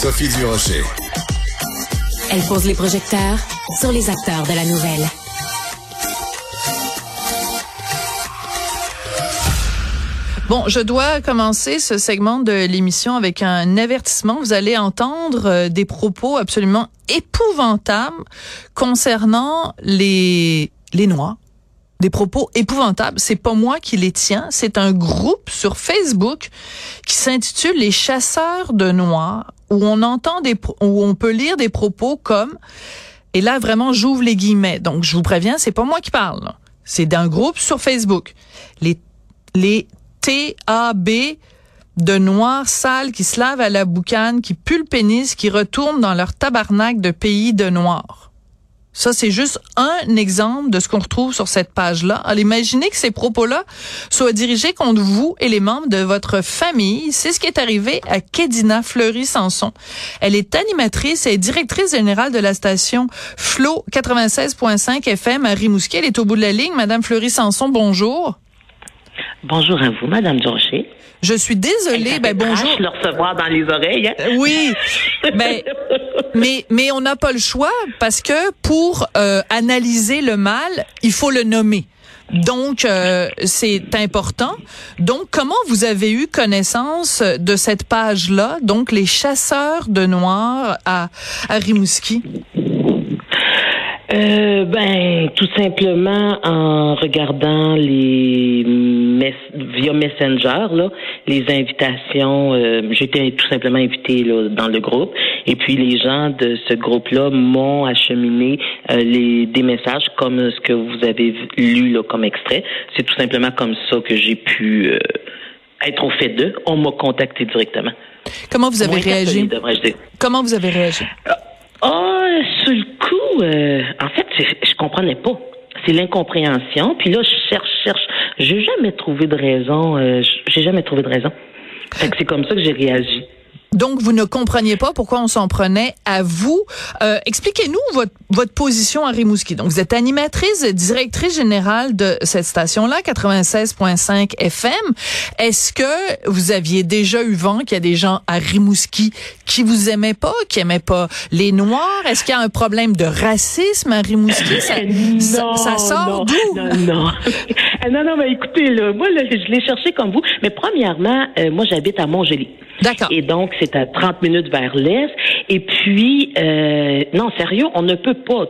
Sophie Durocher. Elle pose les projecteurs sur les acteurs de la nouvelle. Bon, je dois commencer ce segment de l'émission avec un avertissement. Vous allez entendre euh, des propos absolument épouvantables concernant les les Noirs. Des propos épouvantables. C'est pas moi qui les tiens. C'est un groupe sur Facebook qui s'intitule Les chasseurs de Noirs, où on entend des, où on peut lire des propos comme, et là vraiment j'ouvre les guillemets. Donc je vous préviens, c'est pas moi qui parle. C'est d'un groupe sur Facebook. Les les TAB de noirs sales qui se lavent à la boucane, qui puent le pénis, qui retournent dans leur tabarnak de pays de noirs. Ça, c'est juste un exemple de ce qu'on retrouve sur cette page-là. Alors, imaginez que ces propos-là soient dirigés contre vous et les membres de votre famille. C'est ce qui est arrivé à Kedina Fleury-Sanson. Elle est animatrice et directrice générale de la station Flo 96.5 FM à Rimouski. Elle est au bout de la ligne. Madame Fleury-Sanson, bonjour. Bonjour à vous, Madame Durocher. Je suis désolée. Ben bonjour. le recevoir dans les oreilles. Hein? Euh, oui. ben, mais mais on n'a pas le choix parce que pour euh, analyser le mal, il faut le nommer. Donc euh, c'est important. Donc comment vous avez eu connaissance de cette page là, donc les chasseurs de noirs à à Rimouski? Euh, ben, tout simplement en regardant les via Messenger là, les invitations. Euh, J'étais tout simplement invité là, dans le groupe, et puis les gens de ce groupe-là m'ont acheminé euh, les des messages comme ce que vous avez lu là comme extrait. C'est tout simplement comme ça que j'ai pu euh, être au fait d'eux. On m'a contacté directement. Comment vous avez réagi? Comment vous avez réagi Ah, sur le coup, euh, en fait, je comprenais pas. C'est l'incompréhension. Puis là, je cherche, cherche. J'ai jamais trouvé de raison. Euh, j'ai jamais trouvé de raison. c'est comme ça que j'ai réagi. Donc, vous ne compreniez pas pourquoi on s'en prenait à vous. Euh, expliquez-nous votre, votre position à Rimouski. Donc, vous êtes animatrice, directrice générale de cette station-là, 96.5 FM. Est-ce que vous aviez déjà eu vent qu'il y a des gens à Rimouski qui vous aimaient pas, qui aimaient pas les Noirs? Est-ce qu'il y a un problème de racisme à Rimouski? Ça, non, ça, sort d'où? Non, non. Non, non, mais écoutez, là, moi, là, je l'ai cherché comme vous. Mais premièrement, euh, moi, j'habite à Montjoli. D'accord. Et donc, c'est à 30 minutes vers l'est. Et puis, euh, non, sérieux, on ne peut pas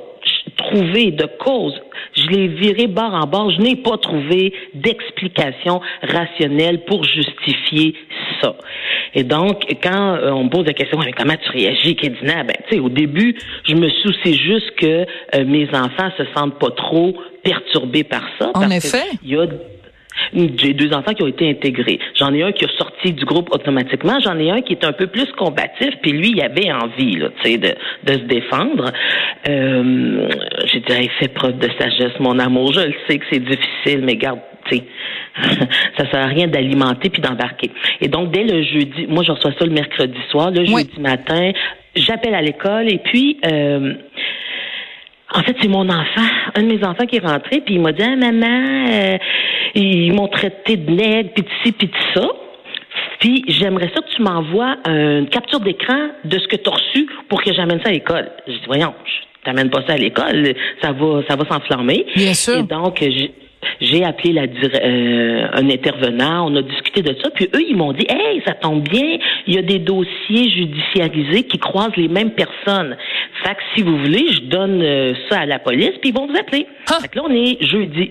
trouver de cause. Je l'ai viré bord en bord. Je n'ai pas trouvé d'explication rationnelle pour justifier ça. Et donc, quand euh, on me pose la question, mais comment tu réagis, Kedina? Ben, tu sais, au début, je me soucie juste que euh, mes enfants se sentent pas trop perturbés par ça. En effet. Il y a j'ai deux enfants qui ont été intégrés. J'en ai un qui a sorti du groupe automatiquement. J'en ai un qui est un peu plus combatif. Puis lui, il avait envie, là, de, de se défendre. Euh, j'ai dit, fait preuve de sagesse, mon amour. Je le sais que c'est difficile, mais garde, tu sais, ça sert à rien d'alimenter puis d'embarquer. Et donc, dès le jeudi, moi, je reçois ça le mercredi soir. Le jeudi matin, j'appelle à l'école et puis... Euh, en fait, c'est mon enfant, un de mes enfants qui est rentré, puis il m'a dit ah, maman, euh, ils m'ont traité de nègre, puis de ci, puis de ça. Puis j'aimerais ça que tu m'envoies une capture d'écran de ce que tu as reçu pour que j'amène ça à l'école. J'ai dit voyons, je t'amène pas ça à l'école, ça va, ça va s'enflammer. Bien sûr. Et donc j'ai appelé la, euh, un intervenant, on a discuté de ça, puis eux, ils m'ont dit, hey, ça tombe bien, il y a des dossiers judiciarisés qui croisent les mêmes personnes. Fait que si vous voulez, je donne euh, ça à la police, puis ils vont vous appeler. Ah. Fait que là, on est jeudi.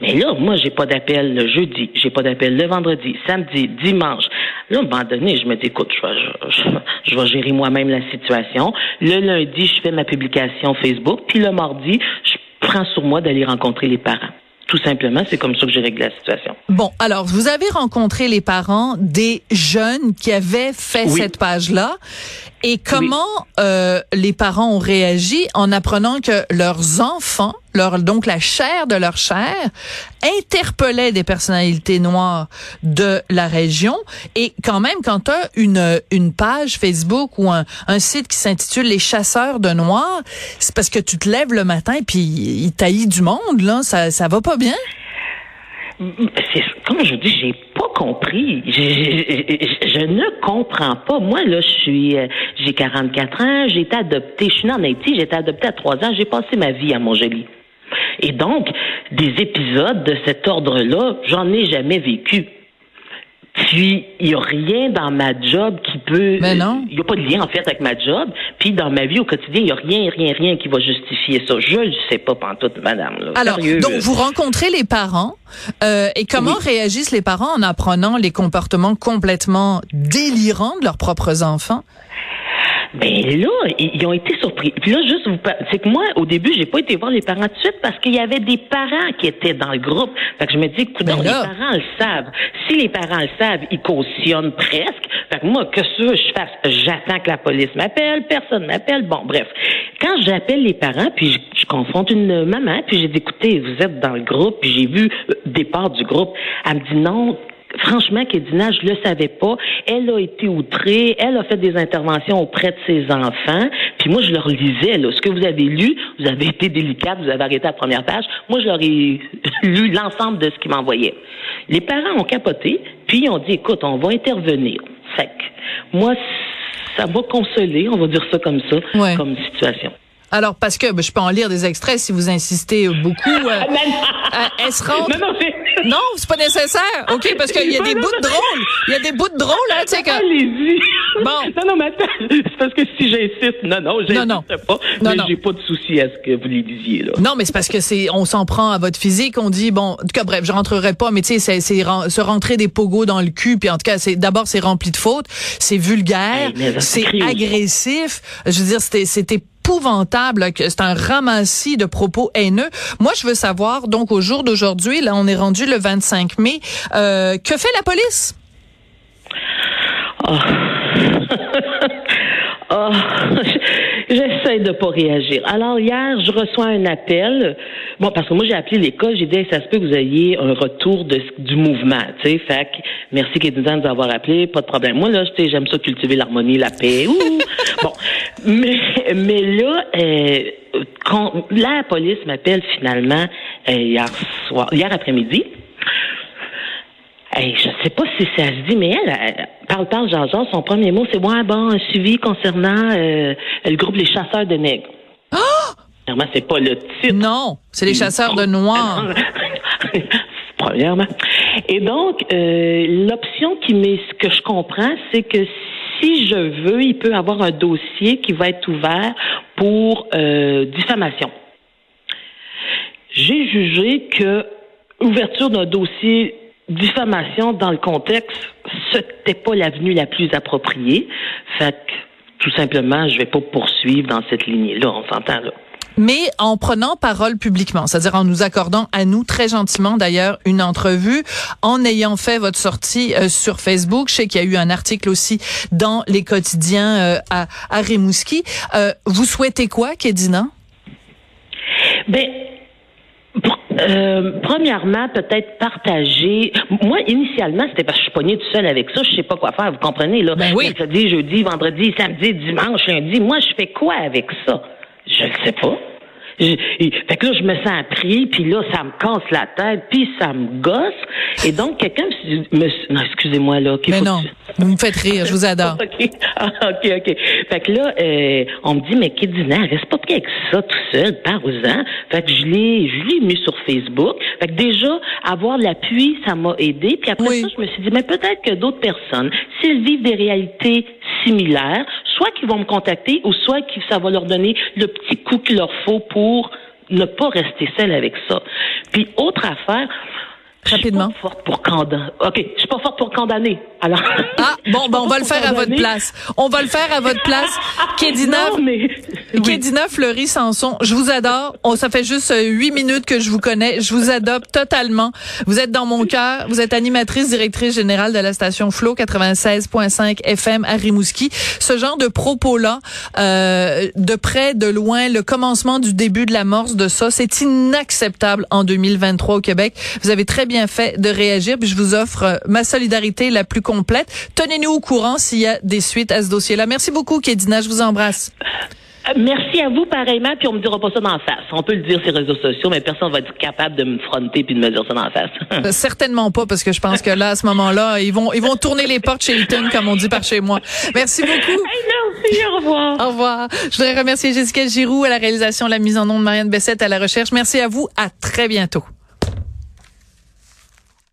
Mais là, moi, j'ai pas d'appel le jeudi, j'ai pas d'appel le vendredi, samedi, dimanche. Là, à un moment donné, je me dis, écoute, je vais, je, je vais gérer moi-même la situation. Le lundi, je fais ma publication Facebook, puis le mardi, je prends sur moi d'aller rencontrer les parents. Tout simplement, c'est comme ça que j'ai réglé la situation. Bon, alors, vous avez rencontré les parents des jeunes qui avaient fait cette page-là. Et comment euh, les parents ont réagi en apprenant que leurs enfants, leur, donc la chair de leur chair, interpellaient des personnalités noires de la région. Et quand même, quand tu as une, une page Facebook ou un, un site qui s'intitule Les chasseurs de noirs, c'est parce que tu te lèves le matin puis il taillit du monde, là. Ça, ça va pas bien? comme je dis, j'ai pas compris. Je, je, ne comprends pas. Moi, là, je suis, euh, j'ai 44 ans, j'ai été adoptée, je suis née en Haïti, j'ai été adoptée à 3 ans, j'ai passé ma vie à Montjoli. Et donc, des épisodes de cet ordre-là, j'en ai jamais vécu. Puis, il n'y a rien dans ma job qui peut... Mais non. Il n'y a pas de lien, en fait, avec ma job. Puis, dans ma vie au quotidien, il n'y a rien, rien, rien qui va justifier ça. Je ne sais pas, pantoute, madame. Là. Alors, donc, vous rencontrez les parents. Euh, et comment réagissent les parents en apprenant les comportements complètement délirants de leurs propres enfants? Ben là, ils ont été surpris. Puis là, juste vous c'est que moi, au début, j'ai pas été voir les parents tout de suite parce qu'il y avait des parents qui étaient dans le groupe. Fait que je me dis, écoute, ben les parents le savent. Si les parents le savent, ils cautionnent presque. Fait que moi, que ça, je fasse, j'attends que la police m'appelle, personne m'appelle. Bon, bref. Quand j'appelle les parents, puis je, je, confronte une maman, puis j'ai dit, écoutez, vous êtes dans le groupe, puis j'ai vu le départ du groupe. Elle me dit non, franchement, Kédina, je le savais pas. Elle a été outrée, elle a fait des interventions auprès de ses enfants. Puis moi, je leur lisais, là, ce que vous avez lu, vous avez été délicate, vous avez arrêté la première page. Moi, je leur ai lu l'ensemble de ce qu'ils m'envoyaient. Les parents ont capoté, puis ils ont dit, écoute, on va intervenir. Fait moi, ça m'a consolé, on va dire ça comme ça, comme situation. Alors, parce que ben, je peux en lire des extraits si vous insistez beaucoup. Euh, elle se. Non, non, non c'est pas nécessaire. OK, parce qu'il y a des bouts de drôle. Il y a des bouts de drôle, là, tu sais, que... Allez-y. Bon. Non, non, mais attends. C'est parce que si j'insiste, non, non, j'insiste non, non. pas. Non, mais j'ai pas de souci à ce que vous les disiez, là. Non, mais c'est parce que c'est, on s'en prend à votre physique. On dit, bon, en tout cas, bref, je rentrerai pas, mais tu sais, c'est, c'est se rentrer des pogos dans le cul. Puis en tout cas, c'est, d'abord, c'est rempli de fautes. C'est vulgaire. c'est agressif. Je veux dire, c'était, c'était épouvantable, c'est un ramassis de propos haineux. Moi, je veux savoir, donc au jour d'aujourd'hui, là, on est rendu le 25 mai, euh, que fait la police? Oh. oh. J'essaie de pas réagir. Alors hier, je reçois un appel. Bon, parce que moi j'ai appelé l'école, j'ai dit ça se peut que vous ayez un retour de, du mouvement, tu sais. Fait que merci Kédoudan de nous avoir appelé, pas de problème. Moi là, j'aime ça cultiver l'harmonie, la paix. bon, mais mais là, euh, quand la police m'appelle finalement euh, hier soir, hier après-midi. Hey, je sais pas si ça se dit, mais elle, parle, parle, Jean, Jean, son premier mot, c'est ouais, bon, un suivi concernant euh, le groupe Les Chasseurs de Nègres. Oh! Premièrement, c'est pas le titre. Non, c'est les chasseurs de noirs. Premièrement. Et donc, euh, l'option qui m'est, ce que je comprends, c'est que si je veux, il peut avoir un dossier qui va être ouvert pour euh, diffamation. J'ai jugé que ouverture d'un dossier diffamation dans le contexte, c'était pas l'avenue la plus appropriée. Fait que, tout simplement, je vais pas poursuivre dans cette lignée-là, on s'entend là. Mais en prenant parole publiquement, c'est-à-dire en nous accordant à nous très gentiment d'ailleurs une entrevue, en ayant fait votre sortie euh, sur Facebook, je sais qu'il y a eu un article aussi dans les quotidiens euh, à, à Rimouski. Euh, vous souhaitez quoi, Kédina? Ben, euh, premièrement, peut-être partager. Moi, initialement, c'était parce que je suis poignée tout seul avec ça. Je sais pas quoi faire. Vous comprenez là ben oui. Mercredi, jeudi, vendredi, samedi, dimanche, lundi. Moi, je fais quoi avec ça? Je ne sais pas. Je, fait que là, je me sens pris, puis là, ça me casse la tête, puis ça me gosse. Et donc, quelqu'un me... Non, excusez-moi, là. Mais non, vous me faites rire, je vous adore. OK, ah, OK, OK. Fait que là, euh, on me dit, mais Kédina, reste pas pris avec ça tout seul, parle-en. Fait que je l'ai, je l'ai mis sur Facebook. Fait que déjà, avoir l'appui, ça m'a aidé. Puis après ça, je me suis dit, mais peut-être que d'autres personnes, s'ils vivent des réalités similaires, soit qu'ils vont me contacter ou soit que ça va leur donner le petit coup qu'il leur faut pour ne pas rester seul avec ça. Puis autre affaire, Rapidement. Je suis pas forte pour condamner. OK, je suis pas forte pour condamner. Alors. Ah, bon, ben, on va le faire à votre place. On va le faire à votre place. Kédina, mais... Kédina Fleury Sanson, je vous adore. On, ça fait juste euh, huit minutes que je vous connais. Je vous adopte totalement. Vous êtes dans mon cœur. Vous êtes animatrice, directrice générale de la station Flow 96.5 FM à Rimouski. Ce genre de propos-là, euh, de près, de loin, le commencement du début de l'amorce de ça, c'est inacceptable en 2023 au Québec. Vous avez très bien bien fait de réagir. Puis je vous offre euh, ma solidarité la plus complète. Tenez-nous au courant s'il y a des suites à ce dossier-là. Merci beaucoup, Kédina. Je vous embrasse. Merci à vous pareillement, puis on me dira pas ça d'en face. On peut le dire sur les réseaux sociaux, mais personne va être capable de me fronter puis de me dire ça d'en face. Euh, certainement pas, parce que je pense que là, à ce moment-là, ils vont, ils vont tourner les portes chez Hilton, comme on dit par chez moi. Merci beaucoup. merci, au revoir. Au revoir. Je voudrais remercier Jessica Giroux à la réalisation, la mise en nom de Marianne Bessette à la recherche. Merci à vous. À très bientôt.